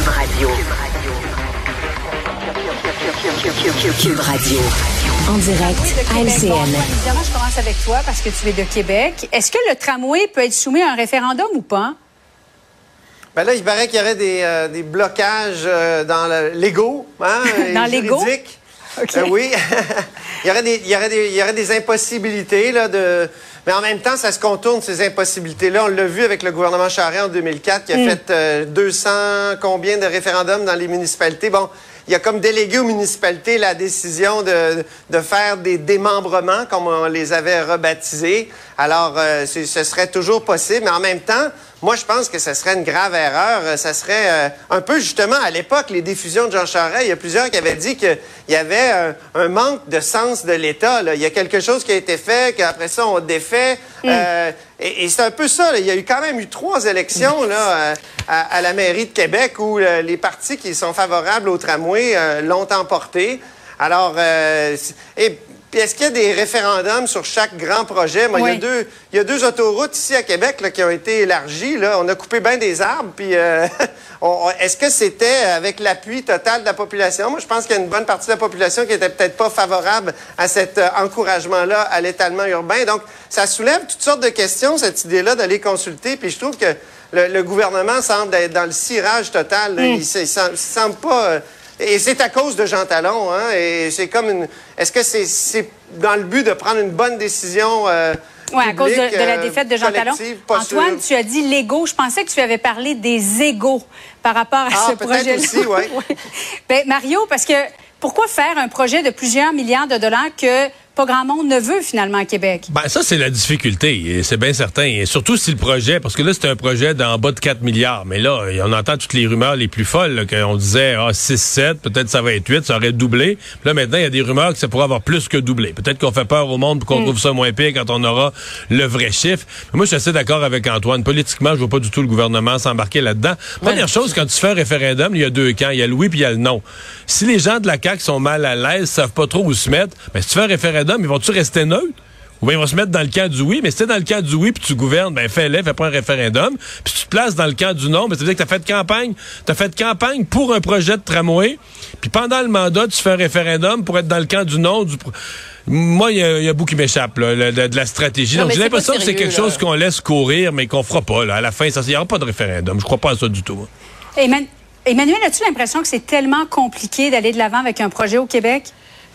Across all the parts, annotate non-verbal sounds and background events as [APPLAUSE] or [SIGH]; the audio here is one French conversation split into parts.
Cube Radio. Cube Radio. En direct à LCN. évidemment, je commence avec toi parce que tu es de Québec. Est-ce que le tramway peut être soumis à un référendum ou pas? Ben là, il paraît qu'il y aurait des, euh, des blocages euh, dans le- l'ego. Hein, [LAUGHS] Dans l'ego? juridique. OK. Euh, oui. [LAUGHS] il, y aurait des, il, y aurait des, il y aurait des impossibilités. Là, de... Mais en même temps, ça se contourne, ces impossibilités-là. On l'a vu avec le gouvernement Charest en 2004, qui a fait euh, 200 combien de référendums dans les municipalités. Bon, il y a comme délégué aux municipalités la décision de, de faire des démembrements, comme on les avait rebaptisés. Alors, euh, ce serait toujours possible, mais en même temps, moi, je pense que ce serait une grave erreur. Euh, Ça serait euh, un peu, justement, à l'époque, les diffusions de Jean Charest, il y a plusieurs qui avaient dit qu'il y avait un, un manque de sens de l'État. Il y a quelque chose qui a été fait, qu'après ça, on défait. Euh, et et c'est un peu ça. là. Il y a eu quand même eu trois élections là, euh, à, à la mairie de Québec où euh, les partis qui sont favorables au tramway l'ont emporté. Alors, et puis est-ce qu'il y a des référendums sur chaque grand projet? Moi, il, y a deux, il y a deux autoroutes ici à Québec là, qui ont été élargies. Là. On a coupé bien des arbres. Puis, euh, [LAUGHS] est-ce que c'était avec l'appui total de la population? Moi, je pense qu'il y a une bonne partie de la population qui était peut-être pas favorable à cet euh, encouragement-là à l'étalement urbain. Donc, ça soulève toutes sortes de questions, cette idée-là d'aller consulter. Puis, je trouve que le, le gouvernement semble être dans le cirage total. là. Il, il semble pas... euh, et c'est à cause de Jean Talon, hein? Et c'est comme une. Est-ce que c'est dans le but de prendre une bonne décision euh, Oui, à cause de, la euh, défaite de Jean Talon. Antoine, sûr. tu as dit l'ego. Je pensais que tu avais parlé des égaux par rapport à Ah, ce peut-être projet-là. aussi, ouais. [LAUGHS] Oui. Ben, Mario, parce que pourquoi faire un projet de plusieurs milliards de dollars que pas grand monde ne veut finalement à Québec? Ben, ça, c'est la difficulté, c'est bien certain. Et surtout si le projet, parce que là, c'est un projet d'en bas de 4 milliards. Mais là, on entend toutes les rumeurs les plus folles, qu'on disait, ah, 6, 7, peut-être ça va être 8, ça aurait doublé. Puis là, maintenant, il y a des rumeurs que ça pourrait avoir plus que doublé. Peut-être qu'on fait peur au monde pour qu'on trouve ça moins pire quand on aura le vrai chiffre. Mais moi, je suis assez d'accord avec Antoine. Politiquement, je vois pas du tout le gouvernement s'embarquer là-dedans. Première chose, quand tu fais un référendum, il y a deux camps. Il y a le oui puis il y a le non. Si les gens de la CAQ sont mal à l'aise, savent pas trop où se mettre, ben, si tu fais un référendum, ils vont-tu rester neutres? Ou bien ils vont se mettre dans le camp du oui, mais si t'es dans le camp du oui puis tu gouvernes, ben fais-le, fais pas un référendum. Puis si tu te places dans le camp du non, ben ça veut dire que t'as fait campagne, t'as fait campagne pour un projet de tramway. Puis pendant le mandat, tu fais un référendum pour être dans le camp du non. Du pro- Moi, il y, a- il y a beaucoup qui m'échappe de, de la stratégie. Non, Donc j'ai l'impression que c'est quelque là. chose qu'on laisse courir, mais qu'on fera pas. Là. À la fin, ça, il y aura pas de référendum. Je crois pas à ça du tout. Emmanuel, as-tu l'impression que c'est tellement compliqué d'aller de l'avant avec un projet au Québec?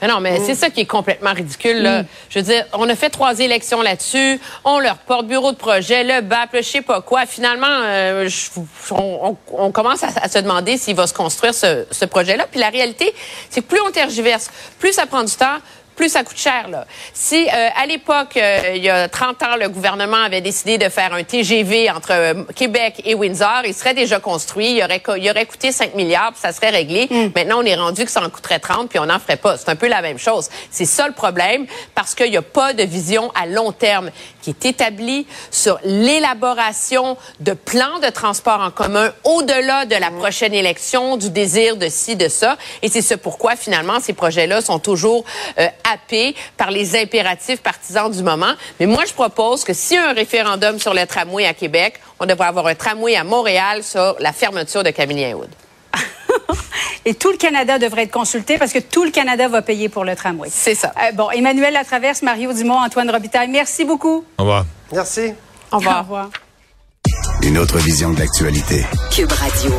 Mais non, mais c'est ça qui est complètement ridicule. Là. Je veux dire, on a fait trois élections là-dessus, on leur porte bureau de projet, le BAP, le je sais pas quoi. Finalement, euh, je- on, on- on commence à, à se demander s'il va se construire ce, ce projet-là. Puis la réalité, c'est que plus on tergiverse, plus ça prend du temps, plus ça coûte cher. Là. Si euh, à l'époque, euh, il y a 30 ans, le gouvernement avait décidé de faire un TGV entre euh, Québec et Windsor, il serait déjà construit, il aurait, il aurait coûté 5 milliards, puis ça serait réglé. Maintenant, on est rendu que ça en coûterait 30, puis on n'en ferait pas. C'est un peu la même chose. C'est ça le problème, parce qu'il n'y a pas de vision à long terme qui est établie sur l'élaboration de plans de transport en commun au-delà de la prochaine élection, du désir de ci, de ça. Et c'est ce pourquoi, finalement, ces projets-là sont toujours euh, happés par les impératifs partisans du moment. Mais moi, je propose que s'il y a un référendum sur le tramway à Québec, on devrait avoir un tramway à Montréal sur la fermeture de Camillien-Wood. Et tout le Canada devrait être consulté parce que tout le Canada va payer pour le tramway. C'est ça. Euh, bon, Emmanuel Latraverse, Mario Dumont, Antoine Robitaille, merci beaucoup. Au revoir. Merci. Au revoir. Au revoir. Une autre vision de l'actualité. Cube Radio.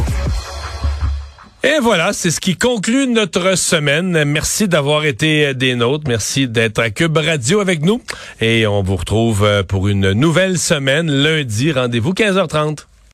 Et voilà, c'est ce qui conclut notre semaine. Merci d'avoir été des nôtres. Merci d'être à Cube Radio avec nous. Et on vous retrouve euh, pour une nouvelle semaine lundi. Rendez-vous 15h30.